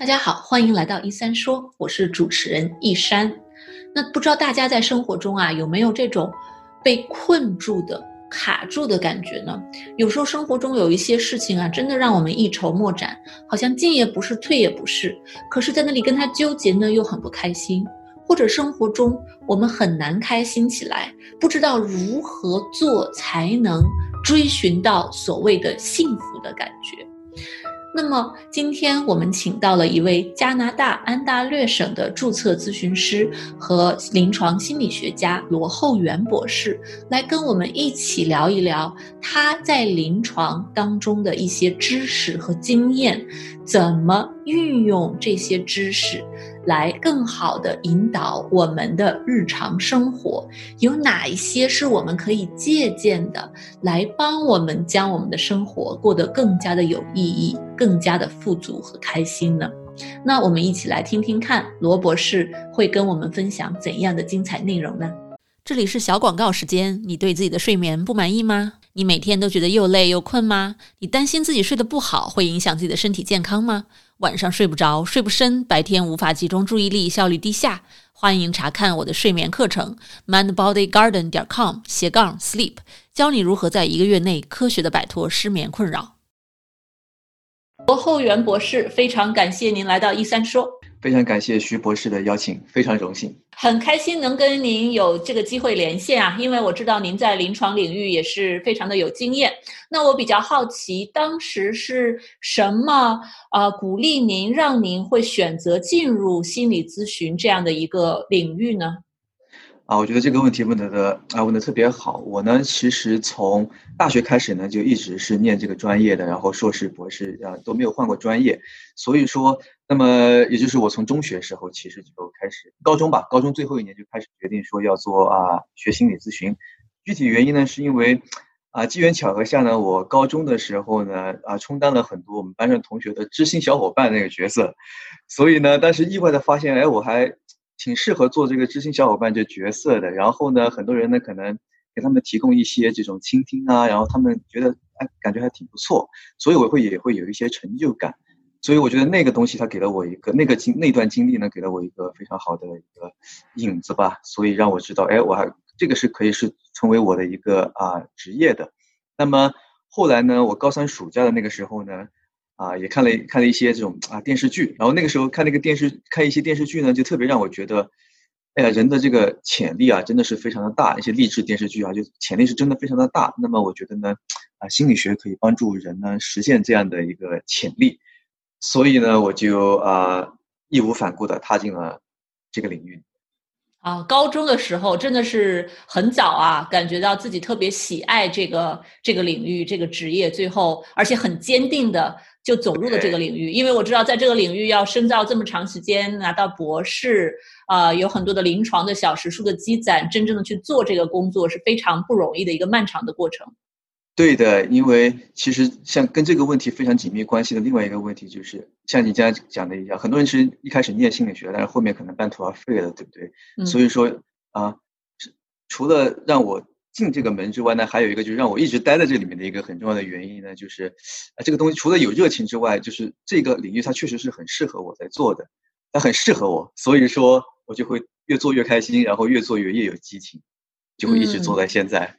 大家好，欢迎来到一三说，我是主持人一山。那不知道大家在生活中啊有没有这种被困住的、卡住的感觉呢？有时候生活中有一些事情啊，真的让我们一筹莫展，好像进也不是，退也不是，可是在那里跟他纠结呢，又很不开心。或者生活中我们很难开心起来，不知道如何做才能追寻到所谓的幸福的感觉。那么，今天我们请到了一位加拿大安大略省的注册咨询师和临床心理学家罗厚元博士，来跟我们一起聊一聊他在临床当中的一些知识和经验，怎么运用这些知识。来更好的引导我们的日常生活，有哪一些是我们可以借鉴的，来帮我们将我们的生活过得更加的有意义、更加的富足和开心呢？那我们一起来听听看，罗博士会跟我们分享怎样的精彩内容呢？这里是小广告时间，你对自己的睡眠不满意吗？你每天都觉得又累又困吗？你担心自己睡得不好会影响自己的身体健康吗？晚上睡不着，睡不深，白天无法集中注意力，效率低下。欢迎查看我的睡眠课程，mindbodygarden 点 com 斜杠 sleep，教你如何在一个月内科学的摆脱失眠困扰。罗厚元博士，非常感谢您来到一三说。非常感谢徐博士的邀请，非常荣幸，很开心能跟您有这个机会连线啊！因为我知道您在临床领域也是非常的有经验。那我比较好奇，当时是什么啊鼓励您，让您会选择进入心理咨询这样的一个领域呢？啊，我觉得这个问题问的的啊问的特别好。我呢，其实从大学开始呢，就一直是念这个专业的，然后硕士、博士啊都没有换过专业。所以说，那么也就是我从中学时候其实就开始，高中吧，高中最后一年就开始决定说要做啊学心理咨询。具体原因呢，是因为啊机缘巧合下呢，我高中的时候呢啊充当了很多我们班上同学的知心小伙伴那个角色，所以呢，当时意外的发现，哎，我还。挺适合做这个知心小伙伴这角色的，然后呢，很多人呢可能给他们提供一些这种倾听啊，然后他们觉得哎感觉还挺不错，所以我会也会有一些成就感，所以我觉得那个东西它给了我一个那个经那段经历呢给了我一个非常好的一个影子吧，所以让我知道哎我还这个是可以是成为我的一个啊职业的，那么后来呢，我高三暑假的那个时候呢。啊，也看了看了一些这种啊电视剧，然后那个时候看那个电视，看一些电视剧呢，就特别让我觉得，哎呀，人的这个潜力啊，真的是非常的大。一些励志电视剧啊，就潜力是真的非常的大。那么我觉得呢，啊，心理学可以帮助人呢实现这样的一个潜力，所以呢，我就啊义无反顾的踏进了这个领域。啊，高中的时候真的是很早啊，感觉到自己特别喜爱这个这个领域、这个职业，最后而且很坚定的就走入了这个领域。因为我知道，在这个领域要深造这么长时间，拿到博士，啊，有很多的临床的小时数的积攒，真正的去做这个工作是非常不容易的一个漫长的过程。对的，因为其实像跟这个问题非常紧密关系的另外一个问题，就是像你刚才讲的一样，很多人其实一开始念心理学，但是后面可能半途而废了，对不对？所以说啊，除了让我进这个门之外呢，还有一个就是让我一直待在这里面的一个很重要的原因呢，就是啊，这个东西除了有热情之外，就是这个领域它确实是很适合我在做的，它很适合我，所以说我就会越做越开心，然后越做越越有激情，就会一直做在现在。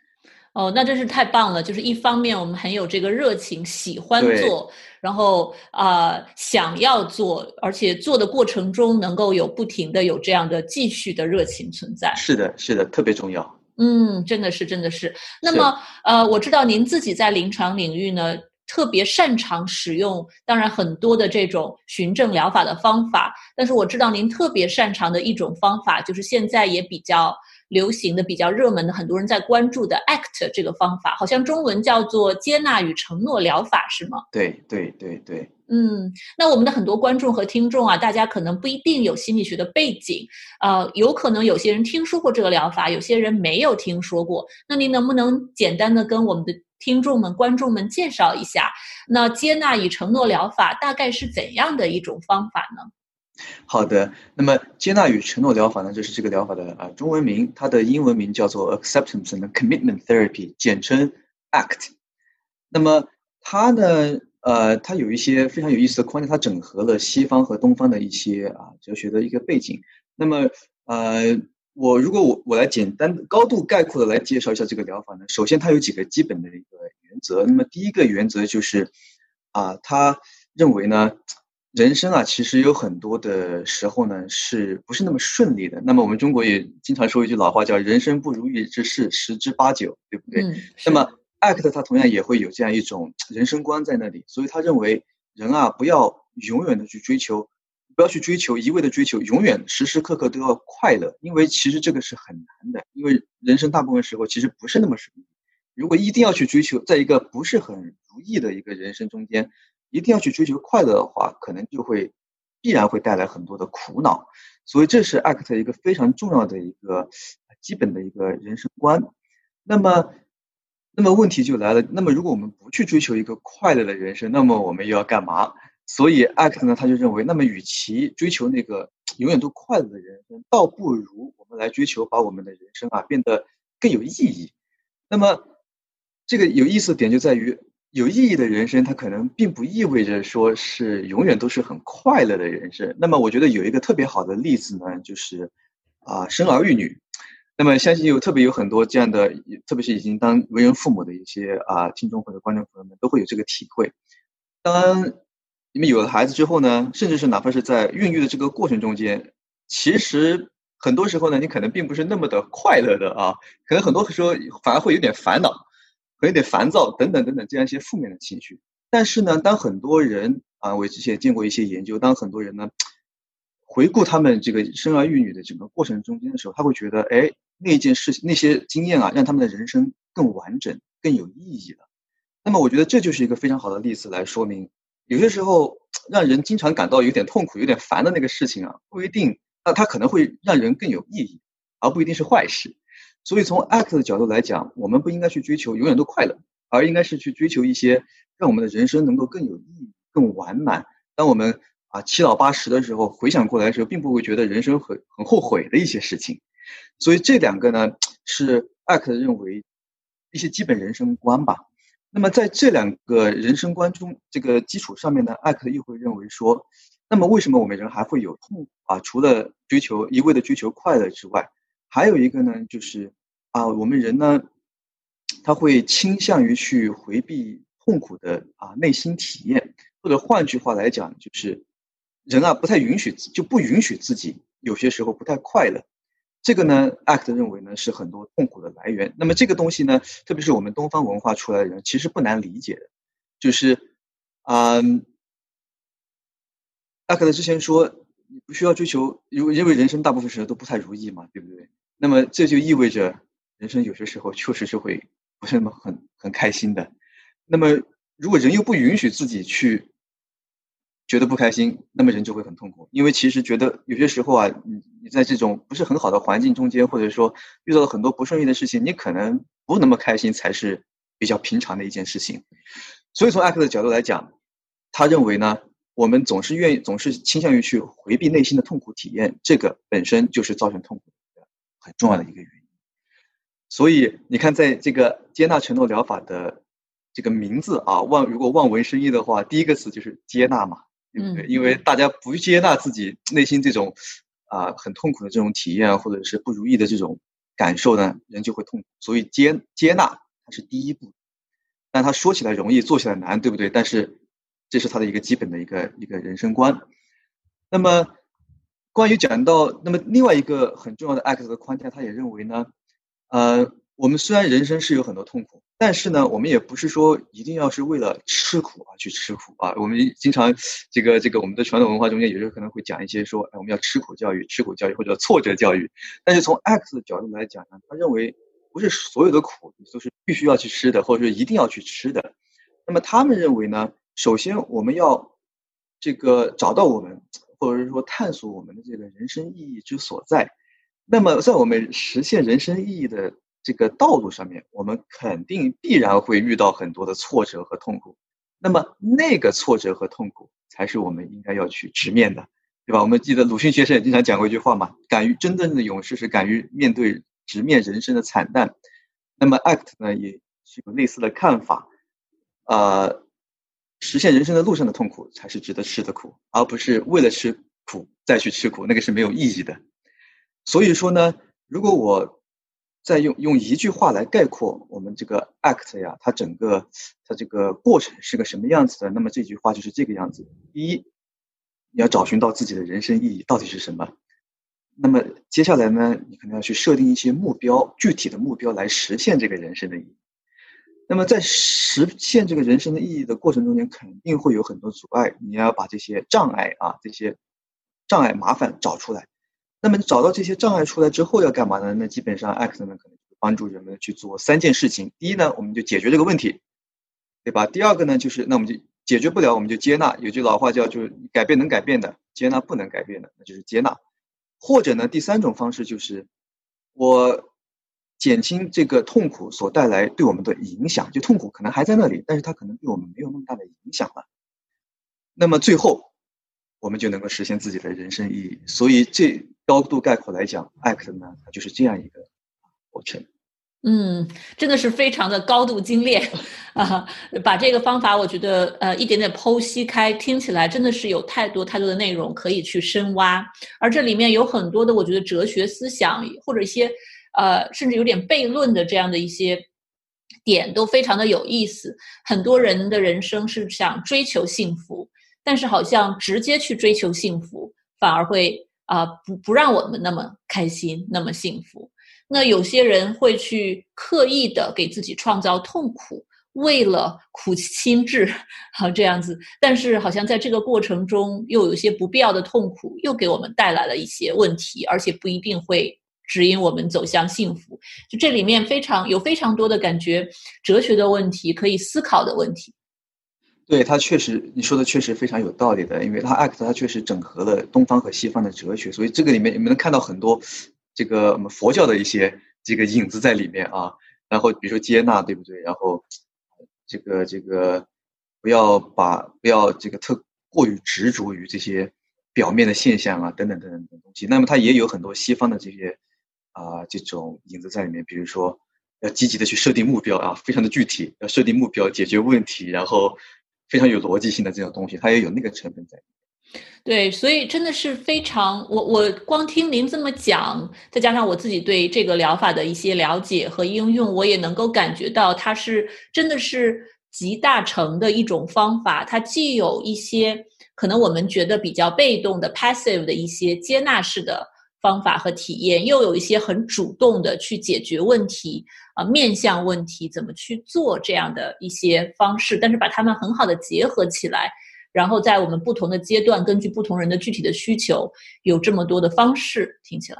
哦，那真是太棒了！就是一方面我们很有这个热情，喜欢做，然后啊想要做，而且做的过程中能够有不停的有这样的继续的热情存在。是的，是的，特别重要。嗯，真的是，真的是。那么呃，我知道您自己在临床领域呢，特别擅长使用，当然很多的这种循证疗法的方法，但是我知道您特别擅长的一种方法，就是现在也比较。流行的比较热门的，很多人在关注的 ACT 这个方法，好像中文叫做接纳与承诺疗法，是吗？对对对对。嗯，那我们的很多观众和听众啊，大家可能不一定有心理学的背景，呃，有可能有些人听说过这个疗法，有些人没有听说过。那您能不能简单的跟我们的听众们、观众们介绍一下，那接纳与承诺疗法大概是怎样的一种方法呢？好的，那么接纳与承诺疗法呢，就是这个疗法的啊中文名，它的英文名叫做 Acceptance and Commitment Therapy，简称 ACT。那么它呢呃，它有一些非常有意思的框架，它整合了西方和东方的一些啊哲学的一个背景。那么，呃，我如果我我来简单高度概括的来介绍一下这个疗法呢，首先它有几个基本的一个原则。那么第一个原则就是，啊，他认为呢，人生啊其实有很多的时候呢是不是那么顺利的。那么我们中国也经常说一句老话，叫“人生不如意之事十之八九”，对不对？那么。ACT 他同样也会有这样一种人生观在那里，所以他认为人啊不要永远的去追求，不要去追求一味的追求，永远时时刻刻都要快乐，因为其实这个是很难的，因为人生大部分时候其实不是那么顺利。如果一定要去追求，在一个不是很如意的一个人生中间，一定要去追求快乐的话，可能就会必然会带来很多的苦恼。所以这是 ACT 一个非常重要的一个基本的一个人生观。那么。那么问题就来了，那么如果我们不去追求一个快乐的人生，那么我们又要干嘛？所以 ACT 呢，他就认为，那么与其追求那个永远都快乐的人生，倒不如我们来追求把我们的人生啊变得更有意义。那么这个有意思的点就在于，有意义的人生，它可能并不意味着说是永远都是很快乐的人生。那么我觉得有一个特别好的例子呢，就是啊，生儿育女。那么，相信有特别有很多这样的，特别是已经当为人父母的一些啊听众或者观众朋友们，都会有这个体会。当你们有了孩子之后呢，甚至是哪怕是在孕育的这个过程中间，其实很多时候呢，你可能并不是那么的快乐的啊，可能很多时候反而会有点烦恼，会有点烦躁等等等等这样一些负面的情绪。但是呢，当很多人啊，我之前见过一些研究，当很多人呢回顾他们这个生儿育女的整个过程中间的时候，他会觉得，哎。那件事情、那些经验啊，让他们的人生更完整、更有意义了。那么，我觉得这就是一个非常好的例子，来说明有些时候让人经常感到有点痛苦、有点烦的那个事情啊，不一定，那它可能会让人更有意义，而不一定是坏事。所以，从 ACT 的角度来讲，我们不应该去追求永远都快乐，而应该是去追求一些让我们的人生能够更有意义、更完满。当我们啊七老八十的时候，回想过来的时候，并不会觉得人生很很后悔的一些事情。所以这两个呢，是艾克认为一些基本人生观吧。那么在这两个人生观中，这个基础上面呢艾克又会认为说，那么为什么我们人还会有痛苦啊？除了追求一味的追求快乐之外，还有一个呢，就是啊，我们人呢，他会倾向于去回避痛苦的啊内心体验，或者换句话来讲，就是人啊不太允许就不允许自己有些时候不太快乐。这个呢，ACT 认为呢是很多痛苦的来源。那么这个东西呢，特别是我们东方文化出来的人，其实不难理解的，就是嗯，ACT 之前说你不需要追求，因为因为人生大部分时候都不太如意嘛，对不对？那么这就意味着人生有些时候确实是会不是那么很很开心的。那么如果人又不允许自己去。觉得不开心，那么人就会很痛苦，因为其实觉得有些时候啊，你你在这种不是很好的环境中间，或者说遇到了很多不顺利的事情，你可能不那么开心才是比较平常的一件事情。所以从艾克的角度来讲，他认为呢，我们总是愿意，总是倾向于去回避内心的痛苦体验，这个本身就是造成痛苦的很重要的一个原因。所以你看，在这个接纳承诺疗法的这个名字啊，望如果望文生义的话，第一个词就是接纳嘛。对不对？因为大家不接纳自己内心这种啊很痛苦的这种体验，或者是不如意的这种感受呢，人就会痛苦。所以接接纳它是第一步，但他说起来容易，做起来难，对不对？但是这是他的一个基本的一个一个人生观。那么关于讲到那么另外一个很重要的 X 的框架，他也认为呢，呃，我们虽然人生是有很多痛苦。但是呢，我们也不是说一定要是为了吃苦啊去吃苦啊。我们经常这个这个我们的传统文化中间有时候可能会讲一些说，哎，我们要吃苦教育、吃苦教育或者挫折教育。但是从 X 的角度来讲呢，他认为不是所有的苦都是必须要去吃的，或者说一定要去吃的。那么他们认为呢，首先我们要这个找到我们，或者是说探索我们的这个人生意义之所在。那么在我们实现人生意义的。这个道路上面，我们肯定必然会遇到很多的挫折和痛苦。那么，那个挫折和痛苦才是我们应该要去直面的，对吧？我们记得鲁迅先生也经常讲过一句话嘛：“敢于真正的勇士是敢于面对直面人生的惨淡。”那么，ACT 呢也是有类似的看法。呃，实现人生的路上的痛苦才是值得吃的苦，而不是为了吃苦再去吃苦，那个是没有意义的。所以说呢，如果我再用用一句话来概括我们这个 act 呀，它整个它这个过程是个什么样子的？那么这句话就是这个样子：一，你要找寻到自己的人生意义到底是什么。那么接下来呢，你可能要去设定一些目标，具体的目标来实现这个人生的意义。那么在实现这个人生的意义的过程中间，肯定会有很多阻碍，你要把这些障碍啊，这些障碍麻烦找出来。那么你找到这些障碍出来之后要干嘛呢？那基本上 X 呢可能帮助人们去做三件事情。第一呢，我们就解决这个问题，对吧？第二个呢，就是那我们就解决不了，我们就接纳。有句老话叫就是改变能改变的，接纳不能改变的，那就是接纳。或者呢，第三种方式就是我减轻这个痛苦所带来对我们的影响，就痛苦可能还在那里，但是它可能对我们没有那么大的影响了。那么最后我们就能够实现自己的人生意义。所以这高度概括来讲，ACT 呢，它就是这样一个过程。嗯，真的是非常的高度精炼啊！把这个方法，我觉得呃一点点剖析开，听起来真的是有太多太多的内容可以去深挖。而这里面有很多的，我觉得哲学思想或者一些呃甚至有点悖论的这样的一些点，都非常的有意思。很多人的人生是想追求幸福，但是好像直接去追求幸福，反而会啊不不让我们那么开心，那么幸福。那有些人会去刻意的给自己创造痛苦，为了苦心志，好这样子。但是好像在这个过程中，又有些不必要的痛苦，又给我们带来了一些问题，而且不一定会指引我们走向幸福。就这里面非常有非常多的感觉，哲学的问题，可以思考的问题。对他确实，你说的确实非常有道理的，因为他 act 他确实整合了东方和西方的哲学，所以这个里面你们能看到很多。这个我们佛教的一些这个影子在里面啊，然后比如说接纳，对不对？然后这个这个不要把不要这个特过于执着于这些表面的现象啊，等等等等的东西。那么它也有很多西方的这些啊这种影子在里面，比如说要积极的去设定目标啊，非常的具体，要设定目标解决问题，然后非常有逻辑性的这种东西，它也有那个成分在。对，所以真的是非常，我我光听您这么讲，再加上我自己对这个疗法的一些了解和应用，我也能够感觉到它是真的是集大成的一种方法。它既有一些可能我们觉得比较被动的 passive 的一些接纳式的方法和体验，又有一些很主动的去解决问题啊，面向问题怎么去做这样的一些方式，但是把它们很好的结合起来。然后在我们不同的阶段，根据不同人的具体的需求，有这么多的方式，听起来。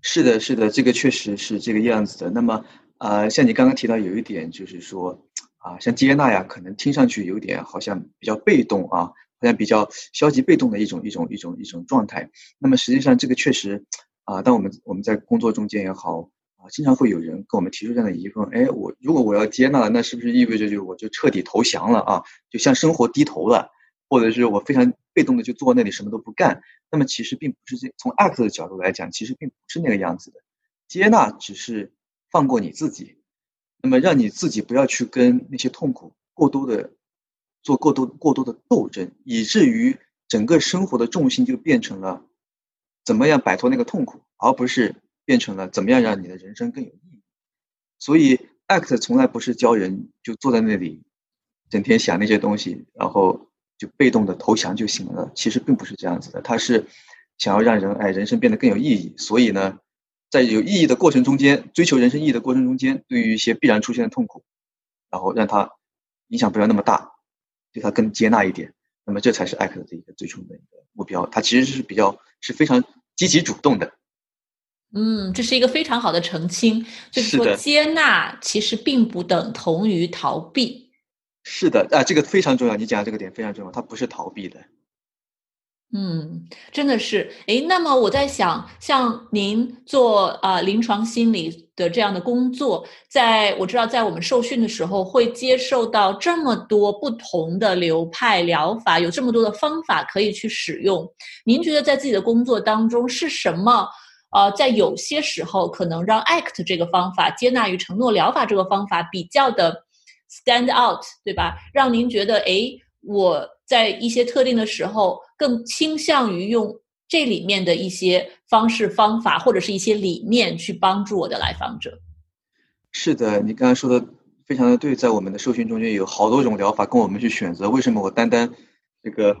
是的，是的，这个确实是这个样子的。那么，呃，像你刚刚提到有一点，就是说，啊，像接纳呀，可能听上去有点好像比较被动啊，好像比较消极被动的一种一种一种一种状态。那么实际上，这个确实，啊，当我们我们在工作中间也好。啊经常会有人跟我们提出这样的疑问：哎，我如果我要接纳了，那是不是意味着就我就彻底投降了啊？就向生活低头了，或者是我非常被动的就坐那里什么都不干？那么其实并不是这，从 act 的角度来讲，其实并不是那个样子的。接纳只是放过你自己，那么让你自己不要去跟那些痛苦过多的做过多过多的斗争，以至于整个生活的重心就变成了怎么样摆脱那个痛苦，而不是。变成了怎么样让你的人生更有意义？所以，act 从来不是教人就坐在那里，整天想那些东西，然后就被动的投降就行了。其实并不是这样子的，他是想要让人哎人生变得更有意义。所以呢，在有意义的过程中间，追求人生意义的过程中间，对于一些必然出现的痛苦，然后让它影响不要那么大，对他更接纳一点。那么这才是 act 的一个最终的一个目标。它其实是比较是非常积极主动的。嗯，这是一个非常好的澄清，就是说接纳其实并不等同于逃避。是的，啊，这个非常重要，你讲这个点非常重要，它不是逃避的。嗯，真的是。哎，那么我在想，像您做啊临床心理的这样的工作，在我知道，在我们受训的时候，会接受到这么多不同的流派疗法，有这么多的方法可以去使用。您觉得在自己的工作当中是什么？呃，在有些时候，可能让 ACT 这个方法、接纳与承诺疗法这个方法比较的 stand out，对吧？让您觉得，哎，我在一些特定的时候更倾向于用这里面的一些方式方法或者是一些理念去帮助我的来访者。是的，你刚才说的非常的对，在我们的受训中间有好多种疗法供我们去选择。为什么我单单这个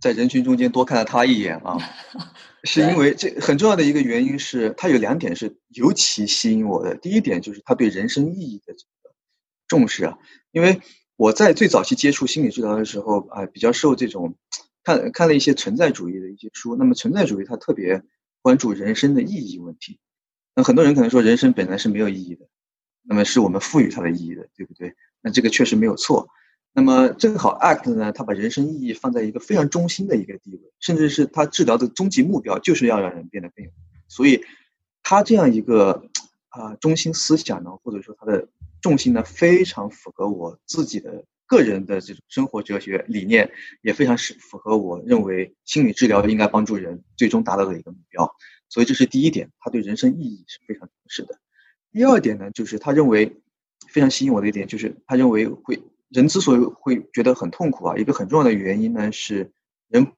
在人群中间多看了他一眼啊？是因为这很重要的一个原因是，他有两点是尤其吸引我的。第一点就是他对人生意义的这个重视啊，因为我在最早期接触心理治疗的时候啊，比较受这种看看了一些存在主义的一些书。那么存在主义它特别关注人生的意义问题。那很多人可能说人生本来是没有意义的，那么是我们赋予它的意义的，对不对？那这个确实没有错。那么正好，ACT 呢，他把人生意义放在一个非常中心的一个地位，甚至是他治疗的终极目标就是要让人变得更有。所以，他这样一个啊中心思想呢，或者说他的重心呢，非常符合我自己的个人的这种生活哲学理念，也非常是符合我认为心理治疗应该帮助人最终达到的一个目标。所以这是第一点，他对人生意义是非常重视的。第二点呢，就是他认为非常吸引我的一点，就是他认为会。人之所以会觉得很痛苦啊，一个很重要的原因呢是，人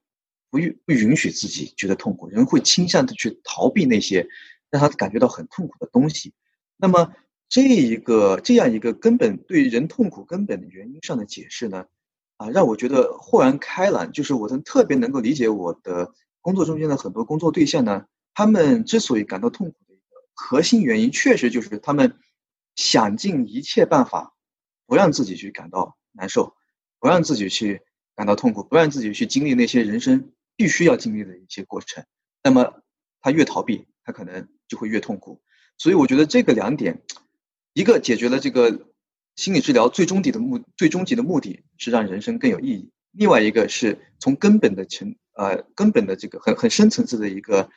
不允不允许自己觉得痛苦，人会倾向的去逃避那些让他感觉到很痛苦的东西。那么这一个这样一个根本对人痛苦根本的原因上的解释呢，啊，让我觉得豁然开朗。就是我能特别能够理解我的工作中间的很多工作对象呢，他们之所以感到痛苦的一个核心原因，确实就是他们想尽一切办法。不让自己去感到难受，不让自己去感到痛苦，不让自己去经历那些人生必须要经历的一些过程。那么他越逃避，他可能就会越痛苦。所以我觉得这个两点，一个解决了这个心理治疗最终底的目，最终极的目的是让人生更有意义。另外一个是从根本的层呃根本的这个很很深层次的一个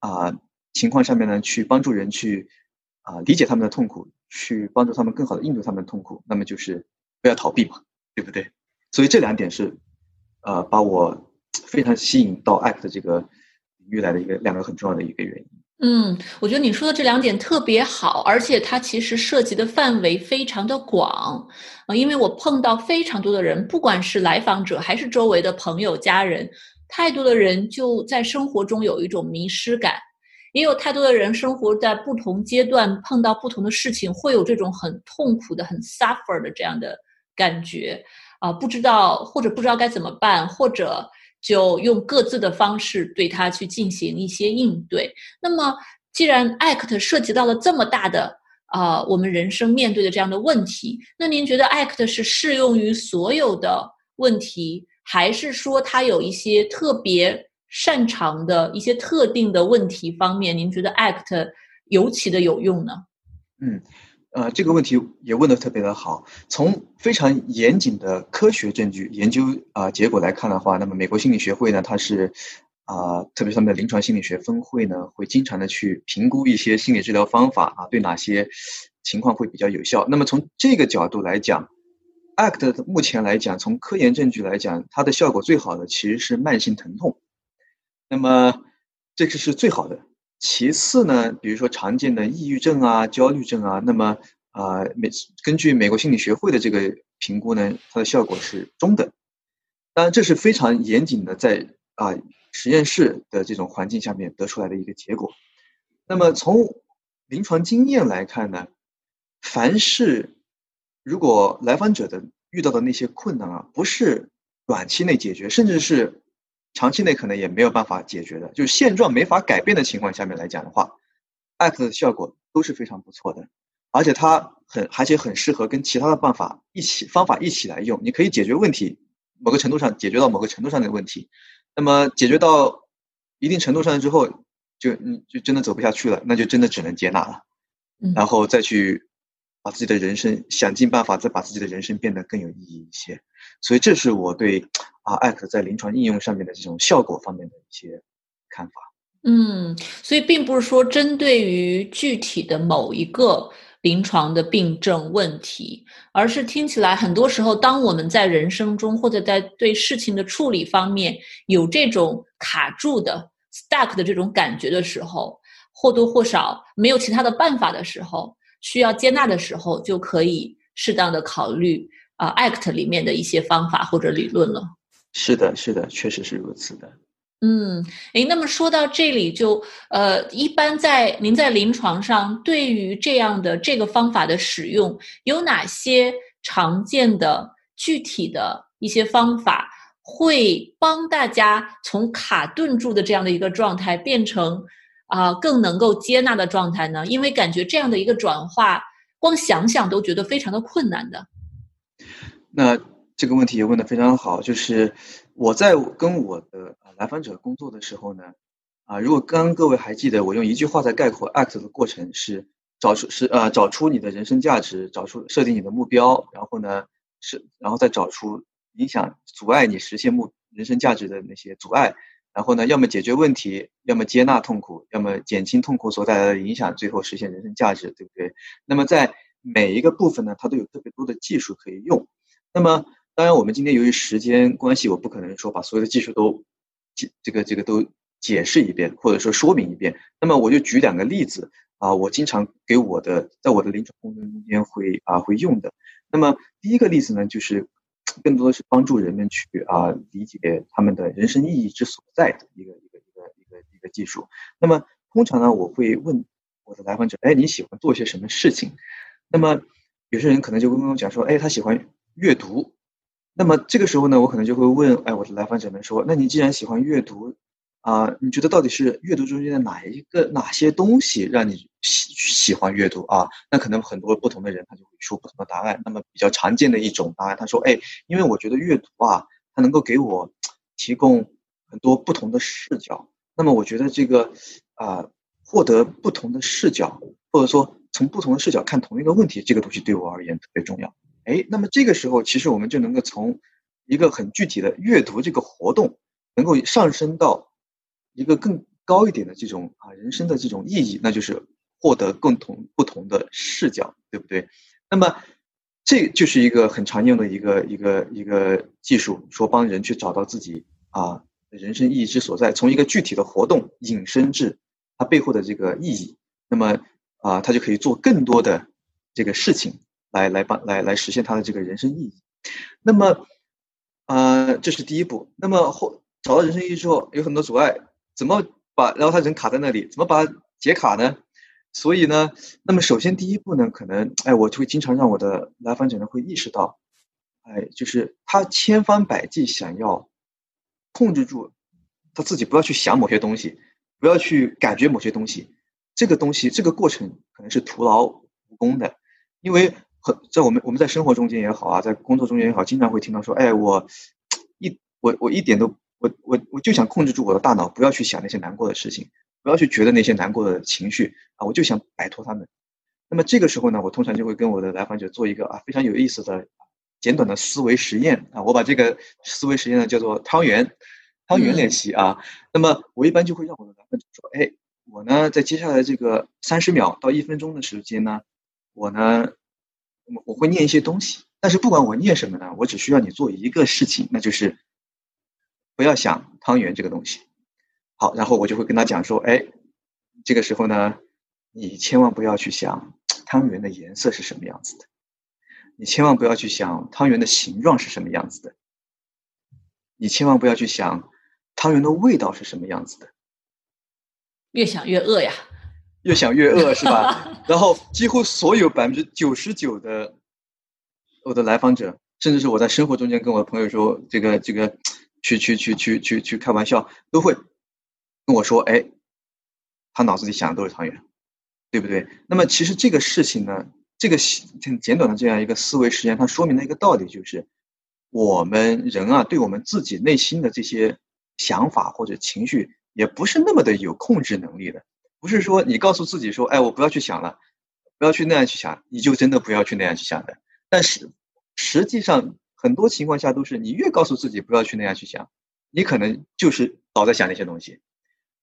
啊情况上面呢，去帮助人去啊理解他们的痛苦。去帮助他们更好的应对他们的痛苦，那么就是不要逃避嘛，对不对？所以这两点是，呃，把我非常吸引到 ACT 这个领域来的一个两个很重要的一个原因。嗯，我觉得你说的这两点特别好，而且它其实涉及的范围非常的广啊，因为我碰到非常多的人，不管是来访者还是周围的朋友家人，太多的人就在生活中有一种迷失感。也有太多的人生活在不同阶段，碰到不同的事情，会有这种很痛苦的、很 suffer 的这样的感觉啊，不知道或者不知道该怎么办，或者就用各自的方式对他去进行一些应对。那么，既然 ACT 涉及到了这么大的啊，我们人生面对的这样的问题，那您觉得 ACT 是适用于所有的问题，还是说它有一些特别？擅长的一些特定的问题方面，您觉得 ACT 尤其的有用呢？嗯，呃，这个问题也问的特别的好。从非常严谨的科学证据研究啊结果来看的话，那么美国心理学会呢，它是啊，特别是他们的临床心理学分会呢，会经常的去评估一些心理治疗方法啊，对哪些情况会比较有效。那么从这个角度来讲，ACT 目前来讲，从科研证据来讲，它的效果最好的其实是慢性疼痛。那么，这个是最好的。其次呢，比如说常见的抑郁症啊、焦虑症啊，那么啊，美根据美国心理学会的这个评估呢，它的效果是中等。当然，这是非常严谨的，在啊实验室的这种环境下面得出来的一个结果。那么从临床经验来看呢，凡是如果来访者的遇到的那些困难啊，不是短期内解决，甚至是长期内可能也没有办法解决的，就是现状没法改变的情况下面来讲的话，ACT 的效果都是非常不错的，而且它很而且很适合跟其他的办法一起方法一起来用。你可以解决问题，某个程度上解决到某个程度上的问题，那么解决到一定程度上之后，就你就真的走不下去了，那就真的只能接纳了，然后再去把自己的人生想尽办法再把自己的人生变得更有意义一些。所以这是我对。啊，ACT 在临床应用上面的这种效果方面的一些看法。嗯，所以并不是说针对于具体的某一个临床的病症问题，而是听起来很多时候，当我们在人生中或者在对事情的处理方面有这种卡住的 stuck 的这种感觉的时候，或多或少没有其他的办法的时候，需要接纳的时候，就可以适当的考虑啊，ACT 里面的一些方法或者理论了。是的，是的，确实是如此的。嗯，诶，那么说到这里，就呃，一般在您在临床上对于这样的这个方法的使用，有哪些常见的具体的一些方法，会帮大家从卡顿住的这样的一个状态，变成啊更能够接纳的状态呢？因为感觉这样的一个转化，光想想都觉得非常的困难的。那。这个问题也问的非常好，就是我在跟我的来访者工作的时候呢，啊，如果刚刚各位还记得，我用一句话在概括 ACT 的过程是找出是呃找出你的人生价值，找出设定你的目标，然后呢是然后再找出影响阻碍你实现目人生价值的那些阻碍，然后呢要么解决问题，要么接纳痛苦，要么减轻痛苦所带来的影响，最后实现人生价值，对不对？那么在每一个部分呢，它都有特别多的技术可以用，那么。当然，我们今天由于时间关系，我不可能说把所有的技术都解这个这个都解释一遍，或者说说明一遍。那么我就举两个例子啊，我经常给我的在我的临床工作中间会啊会用的。那么第一个例子呢，就是 更多的是帮助人们去啊理解他们的人生意义之所在的一个一个一个一个一个技术。那么通常呢，我会问我的来访者，哎，你喜欢做些什么事情？那么有些人可能就会跟我讲说，哎，他喜欢阅读。那么这个时候呢，我可能就会问，哎，我的来访者们说，那你既然喜欢阅读，啊，你觉得到底是阅读中间的哪一个哪些东西让你喜喜欢阅读啊？那可能很多不同的人他就会说不同的答案。那么比较常见的一种答案，他说，哎，因为我觉得阅读啊，它能够给我提供很多不同的视角。那么我觉得这个啊，获得不同的视角，或者说从不同的视角看同一个问题，这个东西对我而言特别重要。哎，那么这个时候，其实我们就能够从一个很具体的阅读这个活动，能够上升到一个更高一点的这种啊人生的这种意义，那就是获得共同不同的视角，对不对？那么这就是一个很常用的一个一个一个技术，说帮人去找到自己啊人生意义之所在，从一个具体的活动引申至它背后的这个意义，那么啊他就可以做更多的这个事情。来来帮来来实现他的这个人生意义，那么，呃，这是第一步。那么后找到人生意义之后，有很多阻碍，怎么把然后他人卡在那里，怎么把解卡呢？所以呢，那么首先第一步呢，可能哎，我就会经常让我的来访者呢会意识到，哎，就是他千方百计想要控制住他自己，不要去想某些东西，不要去感觉某些东西，这个东西这个过程可能是徒劳无功的，因为。在我们我们在生活中间也好啊，在工作中间也好，经常会听到说，哎，我一我我一点都我我我就想控制住我的大脑，不要去想那些难过的事情，不要去觉得那些难过的情绪啊，我就想摆脱他们。那么这个时候呢，我通常就会跟我的来访者做一个啊非常有意思的简短的思维实验啊，我把这个思维实验呢叫做汤圆汤圆练习啊。那么我一般就会让我的来访者说，哎，我呢在接下来这个三十秒到一分钟的时间呢，我呢。我我会念一些东西，但是不管我念什么呢，我只需要你做一个事情，那就是不要想汤圆这个东西。好，然后我就会跟他讲说，哎，这个时候呢，你千万不要去想汤圆的颜色是什么样子的，你千万不要去想汤圆的形状是什么样子的，你千万不要去想汤圆的味道是什么样子的。越想越饿呀。越想越饿是吧？然后几乎所有百分之九十九的我的来访者，甚至是我在生活中间跟我的朋友说这个这个，去去去去去去开玩笑，都会跟我说：“哎，他脑子里想的都是汤圆，对不对？”那么其实这个事情呢，这个很简短的这样一个思维实验，它说明了一个道理，就是我们人啊，对我们自己内心的这些想法或者情绪，也不是那么的有控制能力的。不是说你告诉自己说，哎，我不要去想了，不要去那样去想，你就真的不要去那样去想的。但是实际上很多情况下都是你越告诉自己不要去那样去想，你可能就是老在想那些东西。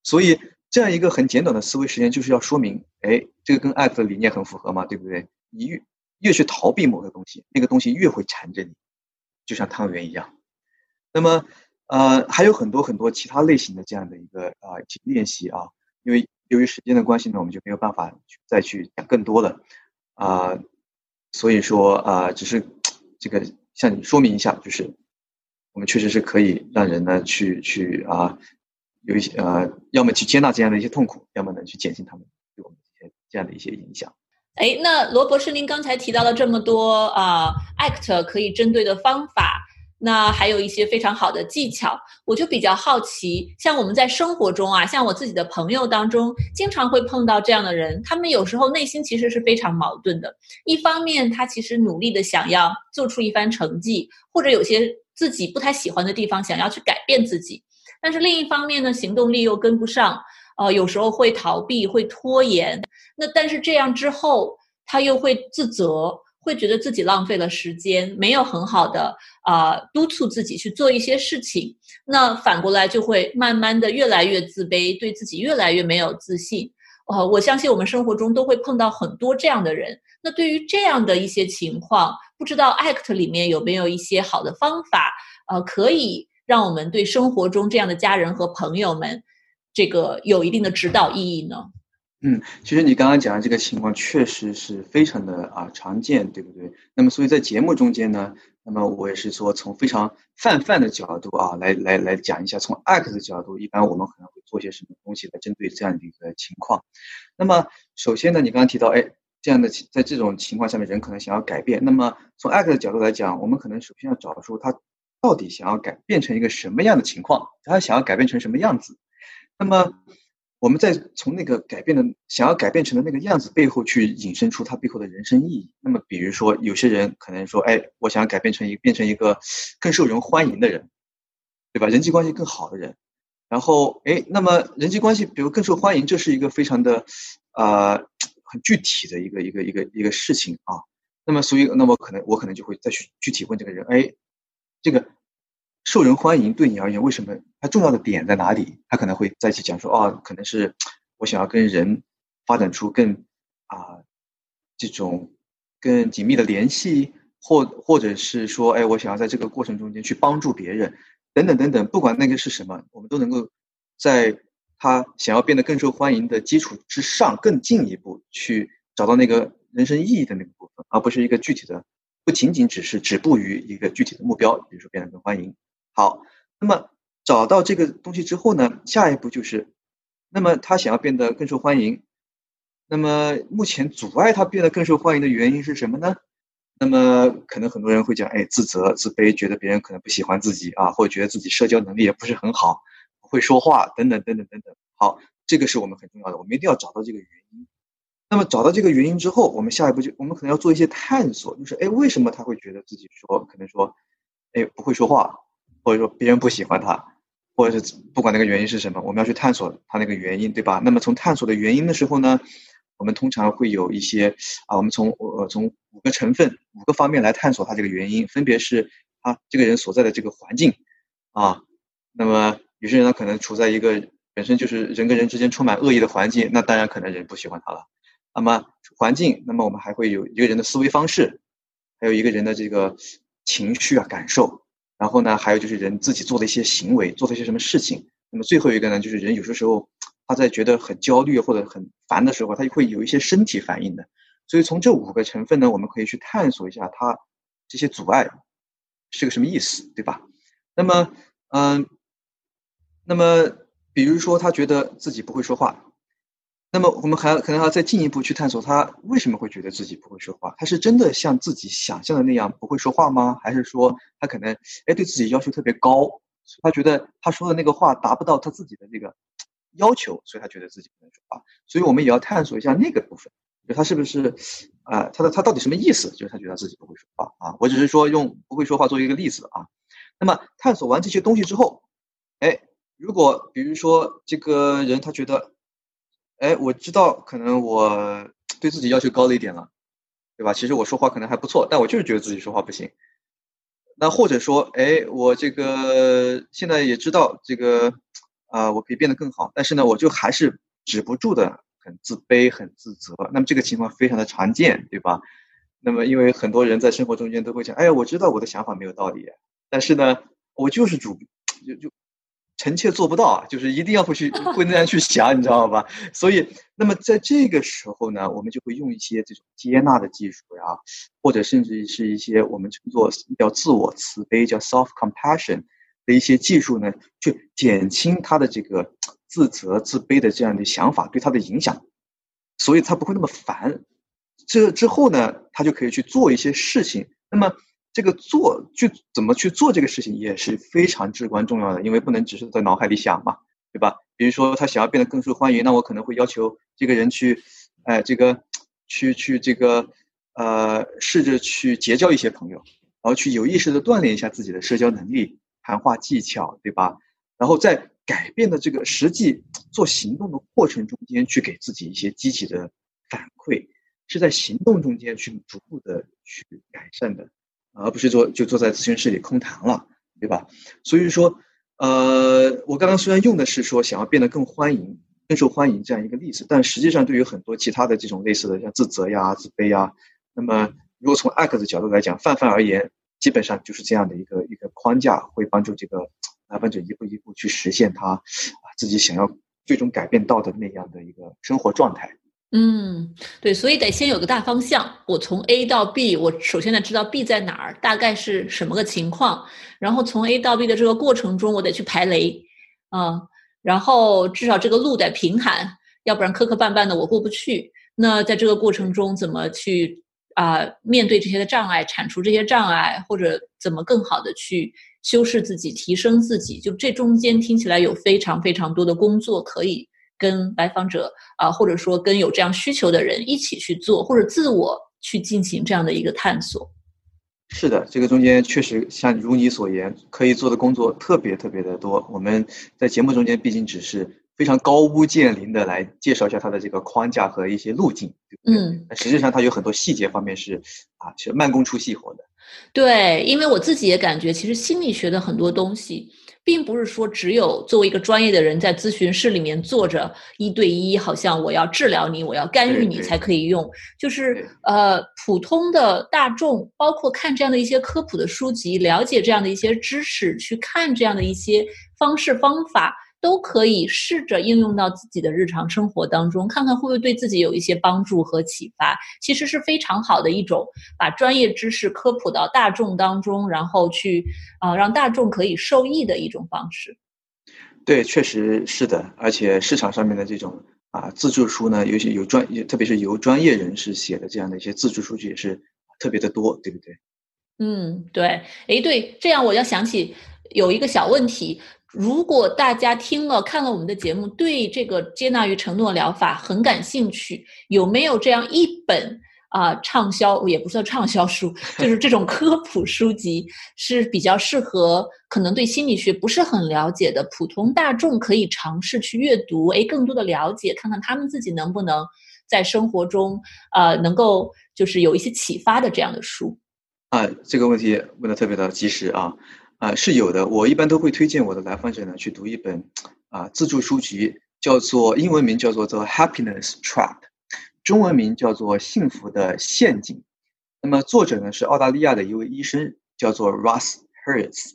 所以这样一个很简短的思维实验，就是要说明，哎，这个跟艾特的理念很符合嘛，对不对？你越越去逃避某个东西，那个东西越会缠着你，就像汤圆一样。那么呃，还有很多很多其他类型的这样的一个啊练习啊，因为。由于时间的关系呢，我们就没有办法再去讲更多了，啊，所以说啊，只是这个向你说明一下，就是我们确实是可以让人呢去去啊，有一些呃，要么去接纳这样的一些痛苦，要么呢去减轻他们对我们这些这样的一些影响。哎，那罗博士，您刚才提到了这么多啊，ACT 可以针对的方法。那还有一些非常好的技巧，我就比较好奇，像我们在生活中啊，像我自己的朋友当中，经常会碰到这样的人，他们有时候内心其实是非常矛盾的。一方面，他其实努力的想要做出一番成绩，或者有些自己不太喜欢的地方，想要去改变自己，但是另一方面呢，行动力又跟不上，呃，有时候会逃避，会拖延。那但是这样之后，他又会自责。会觉得自己浪费了时间，没有很好的啊督促自己去做一些事情，那反过来就会慢慢的越来越自卑，对自己越来越没有自信。呃，我相信我们生活中都会碰到很多这样的人。那对于这样的一些情况，不知道 ACT 里面有没有一些好的方法，呃，可以让我们对生活中这样的家人和朋友们，这个有一定的指导意义呢？嗯，其实你刚刚讲的这个情况确实是非常的啊常见，对不对？那么所以在节目中间呢，那么我也是说从非常泛泛的角度啊来来来讲一下，从 ACT 的角度，一般我们可能会做些什么东西来针对这样的一个情况。那么首先呢，你刚刚提到，哎，这样的在这种情况下面，人可能想要改变。那么从 ACT 的角度来讲，我们可能首先要找出他到底想要改变成一个什么样的情况，他想要改变成什么样子。那么我们再从那个改变的想要改变成的那个样子背后去引申出它背后的人生意义。那么，比如说，有些人可能说：“哎，我想改变成一变成一个更受人欢迎的人，对吧？人际关系更好的人。”然后，哎，那么人际关系比如更受欢迎，这是一个非常的啊很具体的一个一个一个一个事情啊。那么，所以，那么可能我可能就会再去具体问这个人：“哎，这个。”受人欢迎对你而言，为什么它重要的点在哪里？他可能会再去讲说，哦，可能是我想要跟人发展出更啊这种更紧密的联系，或或者是说，哎，我想要在这个过程中间去帮助别人，等等等等，不管那个是什么，我们都能够在他想要变得更受欢迎的基础之上，更进一步去找到那个人生意义的那个部分，而不是一个具体的，不仅仅只是止步于一个具体的目标，比如说变得更欢迎。好，那么找到这个东西之后呢，下一步就是，那么他想要变得更受欢迎，那么目前阻碍他变得更受欢迎的原因是什么呢？那么可能很多人会讲，哎，自责、自卑，觉得别人可能不喜欢自己啊，或者觉得自己社交能力也不是很好，会说话等等等等等等。好，这个是我们很重要的，我们一定要找到这个原因。那么找到这个原因之后，我们下一步就我们可能要做一些探索，就是哎，为什么他会觉得自己说可能说，哎，不会说话？或者说别人不喜欢他，或者是不管那个原因是什么，我们要去探索他那个原因，对吧？那么从探索的原因的时候呢，我们通常会有一些啊，我们从呃从五个成分、五个方面来探索他这个原因，分别是他这个人所在的这个环境啊。那么有些人呢，可能处在一个本身就是人跟人之间充满恶意的环境，那当然可能人不喜欢他了。那么环境，那么我们还会有一个人的思维方式，还有一个人的这个情绪啊感受。然后呢，还有就是人自己做的一些行为，做的一些什么事情。那么最后一个呢，就是人有些时候他在觉得很焦虑或者很烦的时候，他就会有一些身体反应的。所以从这五个成分呢，我们可以去探索一下他这些阻碍是个什么意思，对吧？那么，嗯，那么比如说他觉得自己不会说话。那么我们还可能还要再进一步去探索他为什么会觉得自己不会说话？他是真的像自己想象的那样不会说话吗？还是说他可能哎对自己要求特别高，他觉得他说的那个话达不到他自己的那个要求，所以他觉得自己不能说话。所以我们也要探索一下那个部分，就他是不是啊？他的他到底什么意思？就是他觉得自己不会说话啊？我只是说用不会说话作为一个例子啊。那么探索完这些东西之后，哎，如果比如说这个人他觉得。哎，我知道，可能我对自己要求高了一点了，对吧？其实我说话可能还不错，但我就是觉得自己说话不行。那或者说，哎，我这个现在也知道这个啊，我可以变得更好，但是呢，我就还是止不住的很自卑、很自责。那么这个情况非常的常见，对吧？那么因为很多人在生活中间都会讲，哎呀，我知道我的想法没有道理，但是呢，我就是主就就臣妾做不到啊，就是一定要会去会那样去想，你知道吧？所以，那么在这个时候呢，我们就会用一些这种接纳的技术呀，或者甚至是一些我们称作叫自我慈悲，叫 self compassion 的一些技术呢，去减轻他的这个自责、自卑的这样的想法对他的影响，所以他不会那么烦。这之后呢，他就可以去做一些事情。那么。这个做去怎么去做这个事情也是非常至关重要的，因为不能只是在脑海里想嘛，对吧？比如说他想要变得更受欢迎，那我可能会要求这个人去，哎，这个去去这个呃，试着去结交一些朋友，然后去有意识的锻炼一下自己的社交能力、谈话技巧，对吧？然后在改变的这个实际做行动的过程中间，去给自己一些积极的反馈，是在行动中间去逐步的去改善的。而不是坐就坐在咨询室里空谈了，对吧？所以说，呃，我刚刚虽然用的是说想要变得更欢迎、更受欢迎这样一个例子，但实际上对于很多其他的这种类似的，像自责呀、自卑呀，那么如果从 ACT 的角度来讲，泛泛而言，基本上就是这样的一个一个框架，会帮助这个来访者一步一步去实现他啊自己想要最终改变到的那样的一个生活状态。嗯，对，所以得先有个大方向。我从 A 到 B，我首先得知道 B 在哪儿，大概是什么个情况。然后从 A 到 B 的这个过程中，我得去排雷，啊，然后至少这个路得平坦，要不然磕磕绊绊的我过不去。那在这个过程中，怎么去啊面对这些的障碍，铲除这些障碍，或者怎么更好的去修饰自己、提升自己？就这中间听起来有非常非常多的工作可以。跟来访者啊，或者说跟有这样需求的人一起去做，或者自我去进行这样的一个探索。是的，这个中间确实像如你所言，可以做的工作特别特别的多。我们在节目中间毕竟只是非常高屋建瓴的来介绍一下它的这个框架和一些路径，对不对？嗯，实际上它有很多细节方面是啊，是慢工出细活的。对，因为我自己也感觉，其实心理学的很多东西。并不是说只有作为一个专业的人在咨询室里面坐着一对一，好像我要治疗你，我要干预你才可以用。就是呃，普通的大众，包括看这样的一些科普的书籍，了解这样的一些知识，去看这样的一些方式方法。都可以试着应用到自己的日常生活当中，看看会不会对自己有一些帮助和启发。其实是非常好的一种把专业知识科普到大众当中，然后去啊让大众可以受益的一种方式。对，确实是的。而且市场上面的这种啊自助书呢，尤其有专，特别是由专业人士写的这样的一些自助书籍也是特别的多，对不对？嗯，对。哎，对，这样我要想起有一个小问题。如果大家听了看了我们的节目，对这个接纳与承诺疗法很感兴趣，有没有这样一本啊畅销也不算畅销书，就是这种科普书籍是比较适合可能对心理学不是很了解的普通大众可以尝试去阅读，诶，更多的了解，看看他们自己能不能在生活中呃能够就是有一些启发的这样的书。啊，这个问题问的特别的及时啊。啊，是有的。我一般都会推荐我的来访者呢去读一本啊自助书籍，叫做英文名叫做《The Happiness Trap》，中文名叫做《幸福的陷阱》。那么作者呢是澳大利亚的一位医生，叫做 Russ Harris。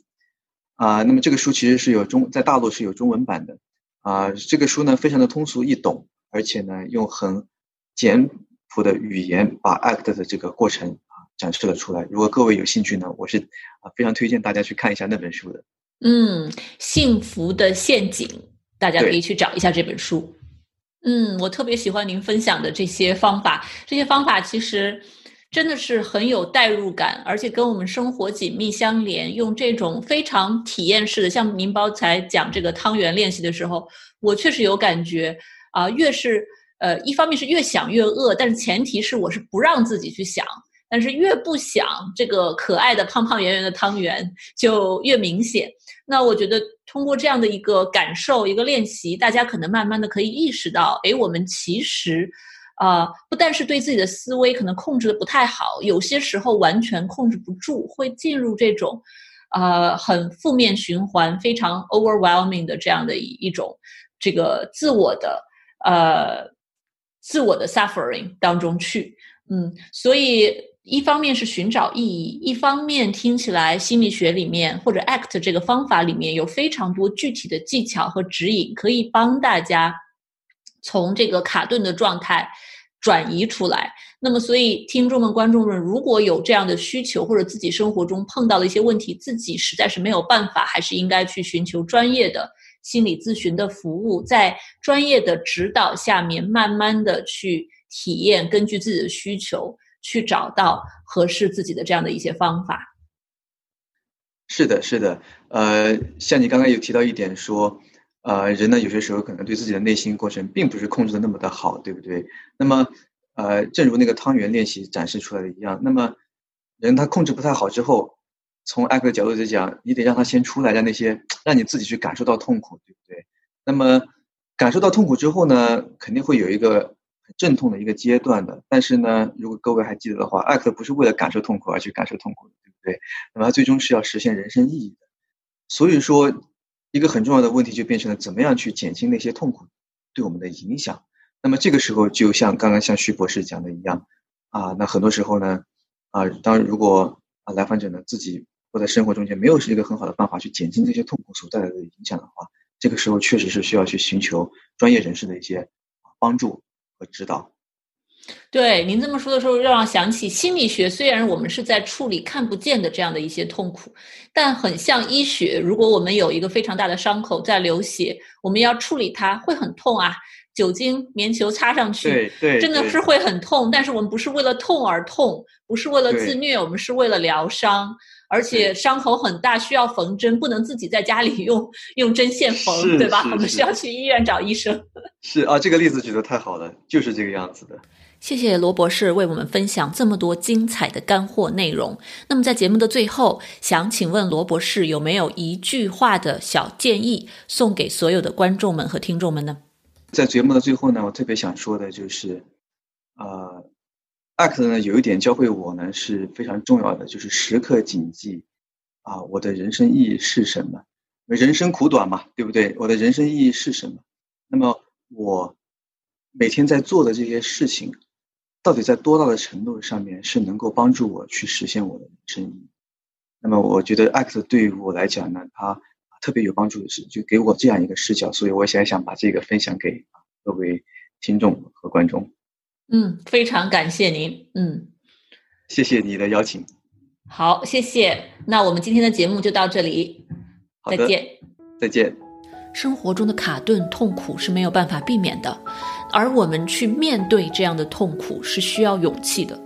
啊，那么这个书其实是有中在大陆是有中文版的。啊，这个书呢非常的通俗易懂，而且呢用很简朴的语言把 ACT 的这个过程。展示了出来。如果各位有兴趣呢，我是啊非常推荐大家去看一下那本书的。嗯，幸福的陷阱，大家可以去找一下这本书。嗯，我特别喜欢您分享的这些方法，这些方法其实真的是很有代入感，而且跟我们生活紧密相连。用这种非常体验式的，像您包才讲这个汤圆练习的时候，我确实有感觉啊。越是呃，一方面是越想越饿，但是前提是我是不让自己去想。但是越不想这个可爱的胖胖圆圆的汤圆就越明显。那我觉得通过这样的一个感受、一个练习，大家可能慢慢的可以意识到，哎，我们其实啊，不但是对自己的思维可能控制的不太好，有些时候完全控制不住，会进入这种呃很负面循环、非常 overwhelming 的这样的一一种这个自我的呃自我的 suffering 当中去。嗯，所以。一方面是寻找意义，一方面听起来心理学里面或者 ACT 这个方法里面有非常多具体的技巧和指引，可以帮大家从这个卡顿的状态转移出来。那么，所以听众们、观众们，如果有这样的需求，或者自己生活中碰到了一些问题，自己实在是没有办法，还是应该去寻求专业的心理咨询的服务，在专业的指导下面，慢慢的去体验，根据自己的需求。去找到合适自己的这样的一些方法。是的，是的，呃，像你刚刚有提到一点说，呃，人呢有些时候可能对自己的内心过程并不是控制的那么的好，对不对？那么，呃，正如那个汤圆练习展示出来的一样，那么人他控制不太好之后，从艾克的角度来讲，你得让他先出来，让那些让你自己去感受到痛苦，对不对？那么感受到痛苦之后呢，肯定会有一个。阵痛的一个阶段的，但是呢，如果各位还记得的话，艾克不是为了感受痛苦而去感受痛苦的，对不对？那么他最终是要实现人生意义的。所以说，一个很重要的问题就变成了怎么样去减轻那些痛苦对我们的影响。那么这个时候，就像刚刚像徐博士讲的一样，啊，那很多时候呢，啊，当如果啊来访者呢自己或在生活中间没有是一个很好的办法去减轻这些痛苦所带来的影响的话，这个时候确实是需要去寻求专业人士的一些帮助。和指导，对您这么说的时候，让我想起心理学。虽然我们是在处理看不见的这样的一些痛苦，但很像医学。如果我们有一个非常大的伤口在流血，我们要处理它会很痛啊。酒精棉球擦上去，对对，真的是会很痛。但是我们不是为了痛而痛，不是为了自虐，我们是为了疗伤。而且伤口很大，需要缝针，不能自己在家里用 用针线缝，对吧？我们需要去医院找医生。是啊，这个例子举得太好了，就是这个样子的。谢谢罗博士为我们分享这么多精彩的干货内容。那么在节目的最后，想请问罗博士有没有一句话的小建议送给所有的观众们和听众们呢？在节目的最后呢，我特别想说的就是，呃。ACT 呢，有一点教会我呢是非常重要的，就是时刻谨记，啊，我的人生意义是什么？人生苦短嘛，对不对？我的人生意义是什么？那么我每天在做的这些事情，到底在多大的程度上面是能够帮助我去实现我的人生意义？那么我觉得 ACT 对于我来讲呢，它特别有帮助的是，就给我这样一个视角，所以我想想把这个分享给各位听众和观众。嗯，非常感谢您。嗯，谢谢你的邀请。好，谢谢。那我们今天的节目就到这里。再见，再见。生活中的卡顿痛苦是没有办法避免的，而我们去面对这样的痛苦是需要勇气的。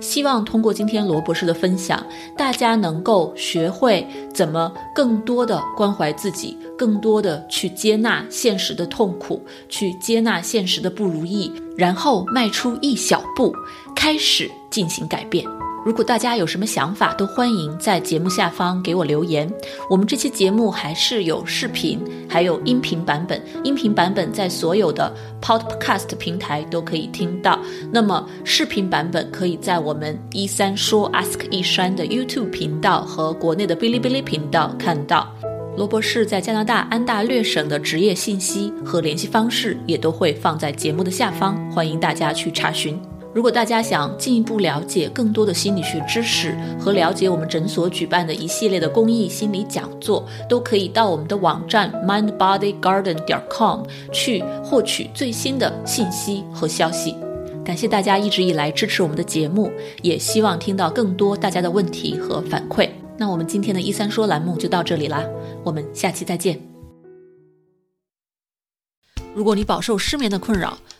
希望通过今天罗博士的分享，大家能够学会怎么更多的关怀自己，更多的去接纳现实的痛苦，去接纳现实的不如意，然后迈出一小步，开始进行改变。如果大家有什么想法，都欢迎在节目下方给我留言。我们这期节目还是有视频，还有音频版本。音频版本在所有的 Podcast 平台都可以听到。那么视频版本可以在我们一三说 Ask 一山的 YouTube 频道和国内的哔哩哔哩频道看到。罗博士在加拿大安大略省的职业信息和联系方式也都会放在节目的下方，欢迎大家去查询。如果大家想进一步了解更多的心理学知识和了解我们诊所举办的一系列的公益心理讲座，都可以到我们的网站 mindbodygarden 点 com 去获取最新的信息和消息。感谢大家一直以来支持我们的节目，也希望听到更多大家的问题和反馈。那我们今天的一三说栏目就到这里啦，我们下期再见。如果你饱受失眠的困扰，